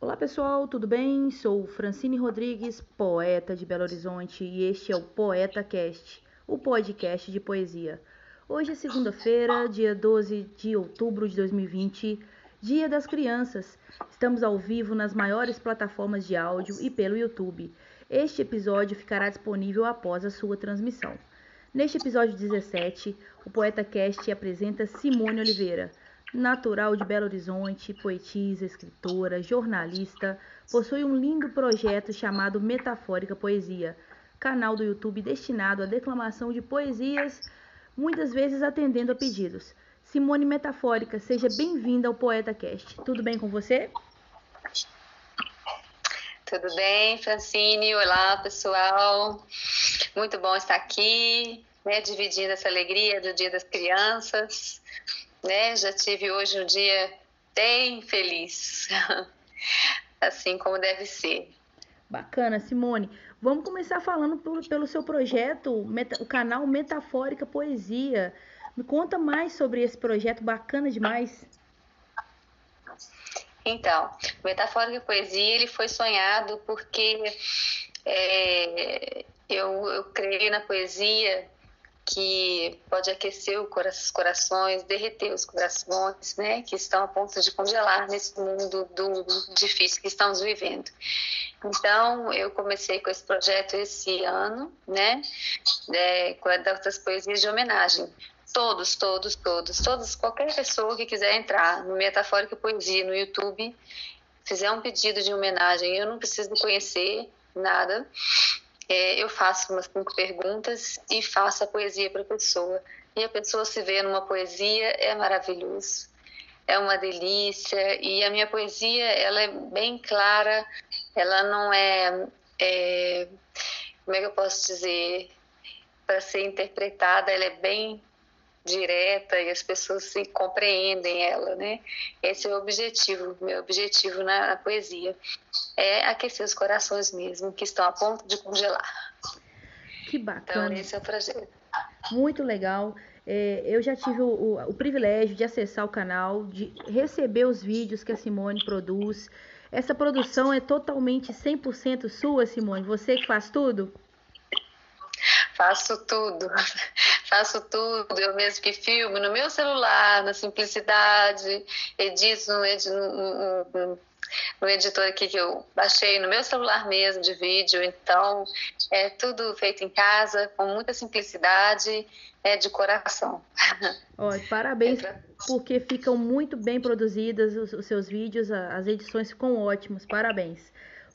Olá pessoal, tudo bem? Sou Francine Rodrigues, poeta de Belo Horizonte, e este é o Poeta Cast, o podcast de poesia. Hoje é segunda-feira, dia 12 de outubro de 2020, Dia das Crianças. Estamos ao vivo nas maiores plataformas de áudio e pelo YouTube. Este episódio ficará disponível após a sua transmissão. Neste episódio 17, o Poeta Cast apresenta Simone Oliveira natural de Belo Horizonte, poetisa, escritora, jornalista, possui um lindo projeto chamado Metafórica Poesia, canal do YouTube destinado à declamação de poesias, muitas vezes atendendo a pedidos. Simone Metafórica, seja bem-vinda ao Poeta Cast. Tudo bem com você? Tudo bem, Francine? Olá, pessoal. Muito bom estar aqui, né, dividindo essa alegria do Dia das Crianças né? Já tive hoje um dia bem feliz, assim como deve ser. Bacana, Simone. Vamos começar falando pelo, pelo seu projeto, o canal Metafórica Poesia. Me conta mais sobre esse projeto bacana demais. Então, Metafórica Poesia ele foi sonhado porque é, eu, eu creio na poesia que pode aquecer os corações, derreter os corações, né, que estão a ponto de congelar nesse mundo do difícil que estamos vivendo. Então, eu comecei com esse projeto esse ano, né, é, com das poesias de homenagem. Todos, todos, todos, todos, qualquer pessoa que quiser entrar no Metafórica Poesia no YouTube, fizer um pedido de homenagem, eu não preciso conhecer nada, é, eu faço umas cinco perguntas e faço a poesia para a pessoa. E a pessoa se vê numa poesia, é maravilhoso, é uma delícia. E a minha poesia, ela é bem clara, ela não é, é como é que eu posso dizer, para ser interpretada, ela é bem direta e as pessoas se compreendem ela, né? Esse é o objetivo, meu objetivo na, na, poesia é aquecer os corações mesmo que estão a ponto de congelar. Que bacana. Então esse é o projeto. Muito legal. É, eu já tive o, o, o privilégio de acessar o canal, de receber os vídeos que a Simone produz. Essa produção é totalmente 100% sua, Simone? Você que faz tudo? Faço tudo, faço tudo. Eu mesmo que filme no meu celular, na simplicidade, edito no, no, no, no editor aqui que eu baixei no meu celular mesmo de vídeo. Então, é tudo feito em casa, com muita simplicidade, é de coração. Olha, parabéns, é porque ficam muito bem produzidas os, os seus vídeos, as edições ficam ótimas. Parabéns.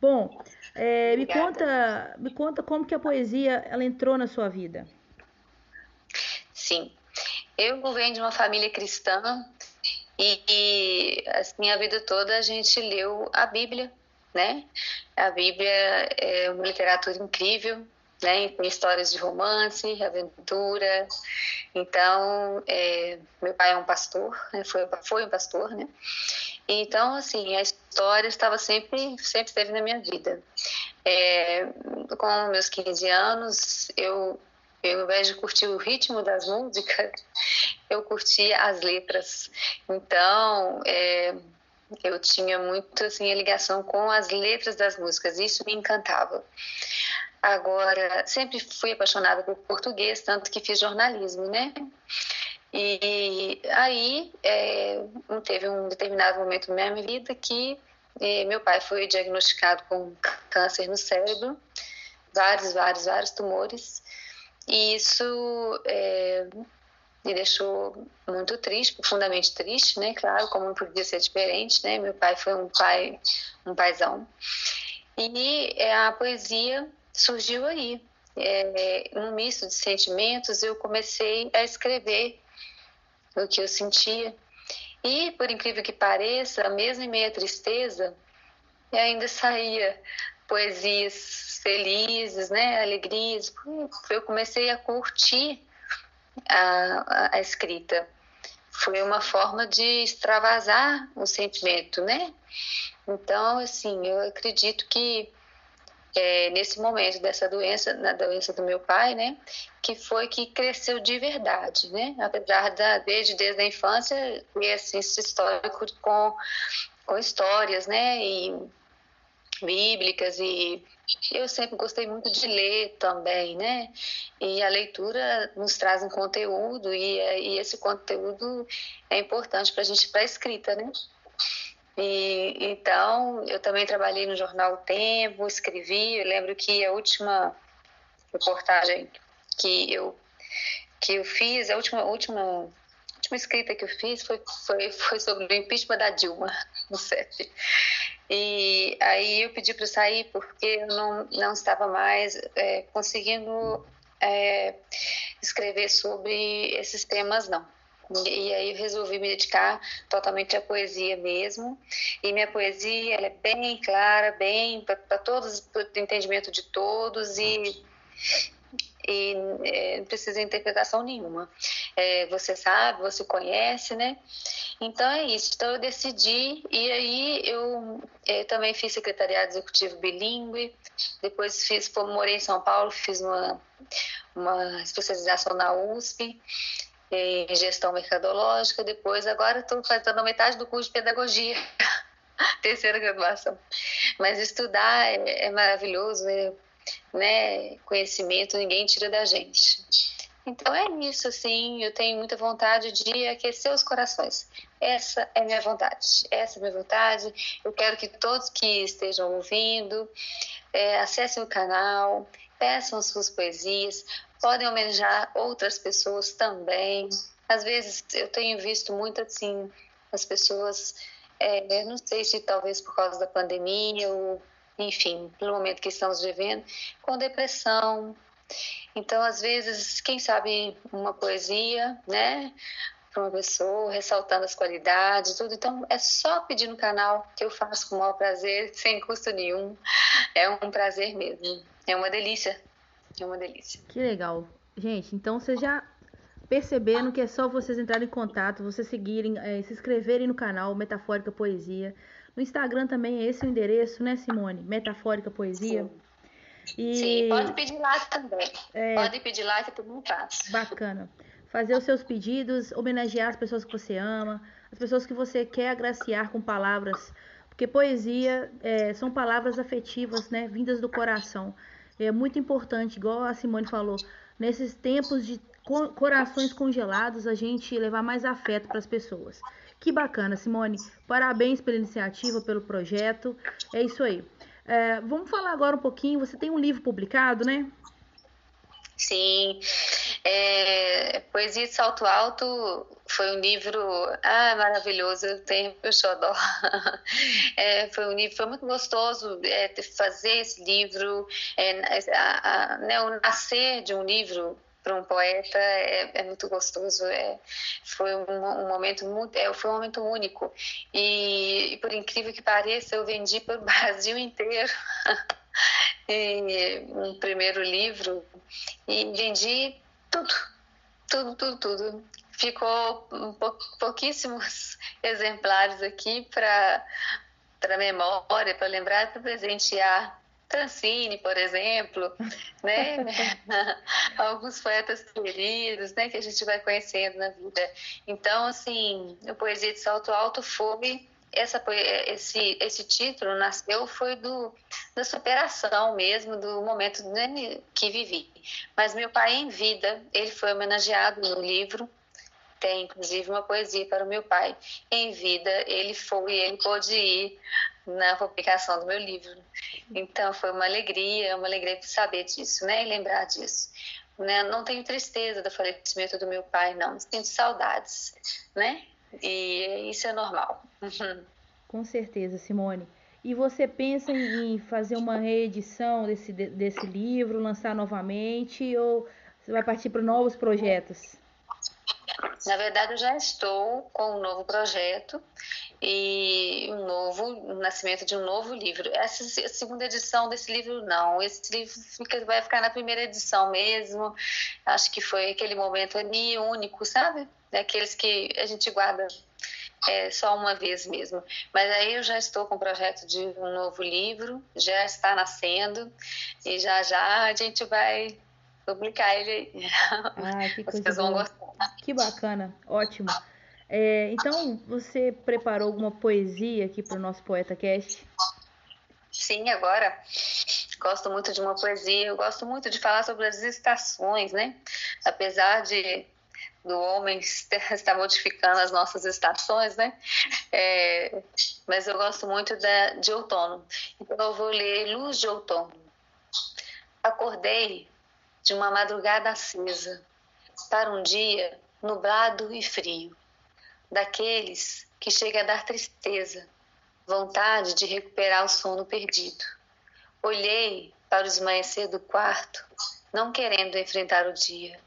Bom, é, me conta, me conta como que a poesia ela entrou na sua vida. Sim, eu venho de uma família cristã e, e assim vida toda a gente leu a Bíblia, né? A Bíblia é uma literatura incrível, né? Tem histórias de romance, aventura. Então, é, meu pai é um pastor, né? foi, foi um pastor, né? Então, assim, a história estava sempre, sempre esteve na minha vida. É, com meus 15 anos, eu, eu, ao invés de curtir o ritmo das músicas, eu curtia as letras. Então, é, eu tinha muito, assim, a ligação com as letras das músicas. Isso me encantava. Agora, sempre fui apaixonada por português, tanto que fiz jornalismo, né? E aí é, teve um determinado momento na minha vida que é, meu pai foi diagnosticado com câncer no cérebro, vários, vários, vários tumores. E isso é, me deixou muito triste, profundamente triste, né? Claro, como não podia ser diferente, né? Meu pai foi um pai, um paizão. E é, a poesia surgiu aí. É, um misto de sentimentos, eu comecei a escrever o que eu sentia. E, por incrível que pareça, mesmo em meia tristeza, ainda saía poesias felizes, né, alegrias. Eu comecei a curtir a, a, escrita. Foi uma forma de extravasar o sentimento, né? Então, assim, eu acredito que é, nesse momento dessa doença, na doença do meu pai, né, que foi que cresceu de verdade, né, apesar da desde desde a infância ter assim, esse histórico com com histórias, né, e bíblicas e eu sempre gostei muito de ler também, né? E a leitura nos traz um conteúdo e, e esse conteúdo é importante para a gente para a escrita, né? E, então, eu também trabalhei no jornal o Tempo, escrevi. Eu lembro que a última reportagem que eu que eu fiz, a última última última escrita que eu fiz foi foi, foi sobre o impeachment da Dilma no CEP. E aí eu pedi para sair porque eu não não estava mais é, conseguindo é, escrever sobre esses temas não. E aí eu resolvi me dedicar totalmente à poesia mesmo. E minha poesia ela é bem clara, bem para todos, para o entendimento de todos e e é, não precisa interpretação nenhuma. É, você sabe, você conhece, né? Então é isso. Então eu decidi e aí eu, eu também fiz secretariado executivo bilíngue. Depois fiz, morei em São Paulo, fiz uma uma especialização na USP em gestão mercadológica, depois agora estou fazendo metade do curso de pedagogia, terceira graduação. Mas estudar é, é maravilhoso, é, né? Conhecimento ninguém tira da gente. Então é isso, assim, eu tenho muita vontade de aquecer os corações. Essa é minha vontade, essa é minha vontade. Eu quero que todos que estejam ouvindo é, acessem o canal, peçam suas poesias, podem homenagear outras pessoas também. Às vezes eu tenho visto muito assim as pessoas, é, não sei se talvez por causa da pandemia ou enfim, pelo momento que estamos vivendo, com depressão. Então, às vezes, quem sabe uma poesia, né? Para uma pessoa, ressaltando as qualidades, tudo. Então, é só pedir no canal que eu faço com o maior prazer, sem custo nenhum. É um prazer mesmo. É uma delícia é uma delícia. Que legal. Gente, então vocês já perceberam que é só vocês entrarem em contato, vocês seguirem, é, se inscreverem no canal Metafórica Poesia. No Instagram também é esse o endereço, né, Simone? Metafórica Poesia. Sim. E... Sim, pode pedir lá também. É... Pode pedir lá que todo mundo faz. Bacana. Fazer os seus pedidos, homenagear as pessoas que você ama, as pessoas que você quer agraciar com palavras. Porque poesia é, são palavras afetivas, né? Vindas do coração. É muito importante, igual a Simone falou, nesses tempos de corações congelados, a gente levar mais afeto para as pessoas. Que bacana, Simone. Parabéns pela iniciativa, pelo projeto. É isso aí. É, vamos falar agora um pouquinho. Você tem um livro publicado, né? Sim. É, Poesia de Salto Alto foi um livro ah, maravilhoso, eu tenho eu xodó. É, foi um livro, foi muito gostoso é, fazer esse livro, é, a, a, né, o nascer de um livro para um poeta é, é, muito gostoso. É, foi um, um, momento muito, é, foi um momento único. E, e, por incrível que pareça, eu vendi para o Brasil inteiro. e, um primeiro livro e vendi tudo, tudo, tudo, tudo. Ficou pou, pouquíssimos exemplares aqui para para memória, para lembrar, para presentear Francine, por exemplo, né? Alguns poetas queridos, né? Que a gente vai conhecendo na vida. Então, assim, o Poesia de Salto Alto foi essa, esse, esse título nasceu foi do, da superação mesmo, do momento né, que vivi. Mas meu pai em vida, ele foi homenageado no livro, tem inclusive uma poesia para o meu pai. Em vida, ele foi, ele pôde ir na publicação do meu livro. Então foi uma alegria, uma alegria saber disso, né, e lembrar disso. Né? Não tenho tristeza do falecimento do meu pai, não. Sinto saudades, né? E isso é normal. Com certeza, Simone. E você pensa em fazer uma reedição desse, desse livro, lançar novamente, ou você vai partir para novos projetos? Na verdade, eu já estou com um novo projeto e um novo um nascimento de um novo livro. Essa segunda edição desse livro não, esse livro fica, vai ficar na primeira edição mesmo. Acho que foi aquele momento ali único, sabe? Daqueles que a gente guarda é só uma vez mesmo. Mas aí eu já estou com o projeto de um novo livro, já está nascendo e já já a gente vai publicar ele aí. Ah, que coisa Vocês vão boa. gostar. Que bacana, ótimo. É, então, você preparou alguma poesia aqui para o nosso Poeta Cast? Sim, agora. Gosto muito de uma poesia, eu gosto muito de falar sobre as estações, né? Apesar de do homem estar modificando as nossas estações, né? É, mas eu gosto muito de outono. Então eu vou ler Luz de Outono. Acordei de uma madrugada acesa para um dia nublado e frio, daqueles que chega a dar tristeza, vontade de recuperar o sono perdido. Olhei para o esmaecer do quarto, não querendo enfrentar o dia,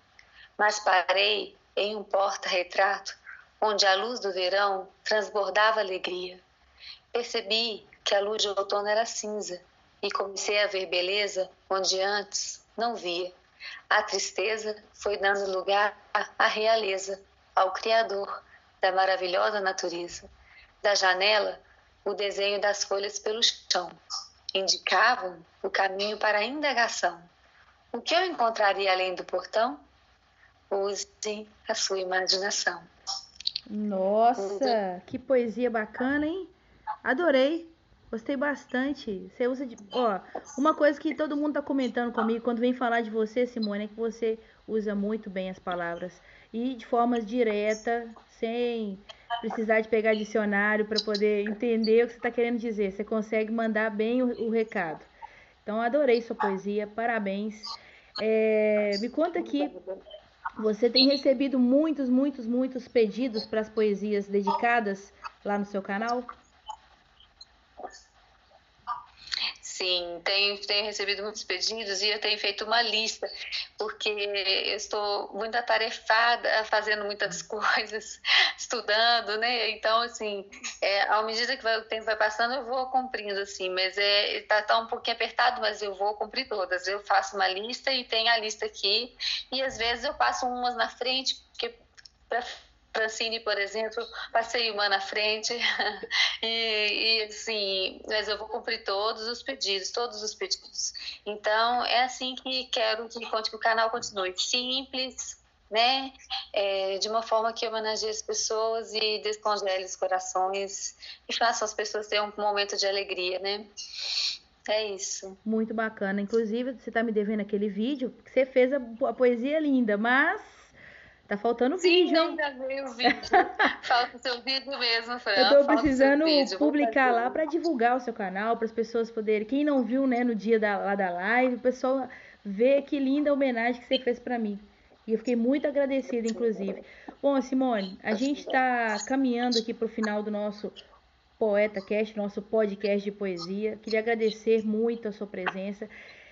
mas parei em um porta-retrato onde a luz do verão transbordava alegria. Percebi que a luz de outono era cinza e comecei a ver beleza onde antes não via. A tristeza foi dando lugar à realeza, ao Criador da maravilhosa natureza. Da janela, o desenho das folhas pelo chão indicavam o caminho para a indagação. O que eu encontraria além do portão? use a sua imaginação. Nossa, que poesia bacana, hein? Adorei. Gostei bastante. Você usa de. Ó, uma coisa que todo mundo tá comentando comigo quando vem falar de você, Simone, é que você usa muito bem as palavras. E de forma direta, sem precisar de pegar dicionário para poder entender o que você está querendo dizer. Você consegue mandar bem o, o recado. Então, adorei sua poesia. Parabéns. É, me conta aqui você tem recebido muitos, muitos, muitos pedidos para as poesias dedicadas lá no seu canal? Sim, tenho, tenho recebido muitos pedidos e eu tenho feito uma lista, porque eu estou muito atarefada, fazendo muitas coisas, estudando, né? Então, assim, é, à medida que o tempo vai passando, eu vou cumprindo, assim, mas é, tá, tá um pouquinho apertado, mas eu vou cumprir todas. Eu faço uma lista e tenho a lista aqui, e às vezes eu passo umas na frente, porque para Francine, por exemplo, passei uma na frente e, e, assim, mas eu vou cumprir todos os pedidos, todos os pedidos. Então é assim que quero que, que o canal continue simples, né? É, de uma forma que homenageie as pessoas e descongele os corações e faça as pessoas terem um momento de alegria, né? É isso. Muito bacana. Inclusive, você está me devendo aquele vídeo que você fez a, a poesia linda, mas Tá faltando Sim, vídeo. Sim, não gravei o vídeo. Falta o seu vídeo mesmo, Fran. Eu tô precisando publicar lá para divulgar o seu canal, para as pessoas poderem. Quem não viu, né, no dia da, lá da live, o pessoal vê que linda homenagem que você fez para mim. E eu fiquei muito agradecida, inclusive. Bom, Simone, a gente está caminhando aqui para o final do nosso Poeta Cast, nosso podcast de poesia. Queria agradecer muito a sua presença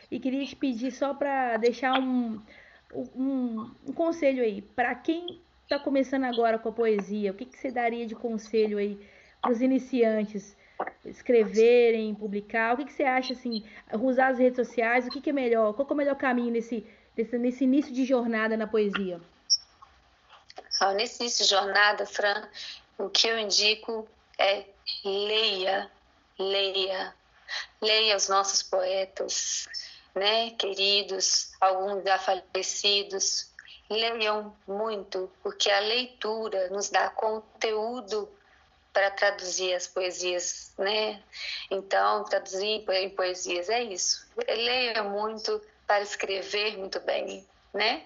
e queria te pedir só para deixar um um, um conselho aí para quem está começando agora com a poesia. O que, que você daria de conselho aí para os iniciantes escreverem, publicar? O que, que você acha assim? Usar as redes sociais? O que, que é melhor? Qual é o melhor caminho nesse, nesse, nesse início de jornada na poesia? Ah, nesse início de jornada, Fran, o que eu indico é leia, leia, leia os nossos poetas, né, queridos, alguns já falecidos, leiam muito, porque a leitura nos dá conteúdo para traduzir as poesias, né? Então, traduzir em poesias é isso. Leia muito para escrever muito bem, né?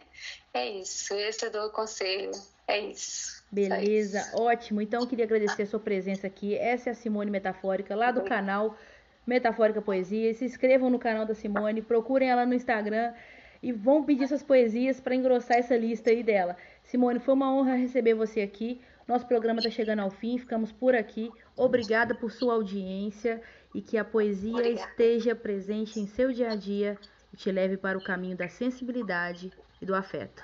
É isso. Esse eu dou o conselho. É isso. Beleza, isso. ótimo. Então, eu queria agradecer a sua presença aqui. Essa é a Simone Metafórica, lá do canal Metafórica Poesia. Se inscrevam no canal da Simone, procurem ela no Instagram e vão pedir suas poesias para engrossar essa lista aí dela. Simone, foi uma honra receber você aqui. Nosso programa está chegando ao fim, ficamos por aqui. Obrigada por sua audiência e que a poesia Obrigada. esteja presente em seu dia a dia e te leve para o caminho da sensibilidade e do afeto.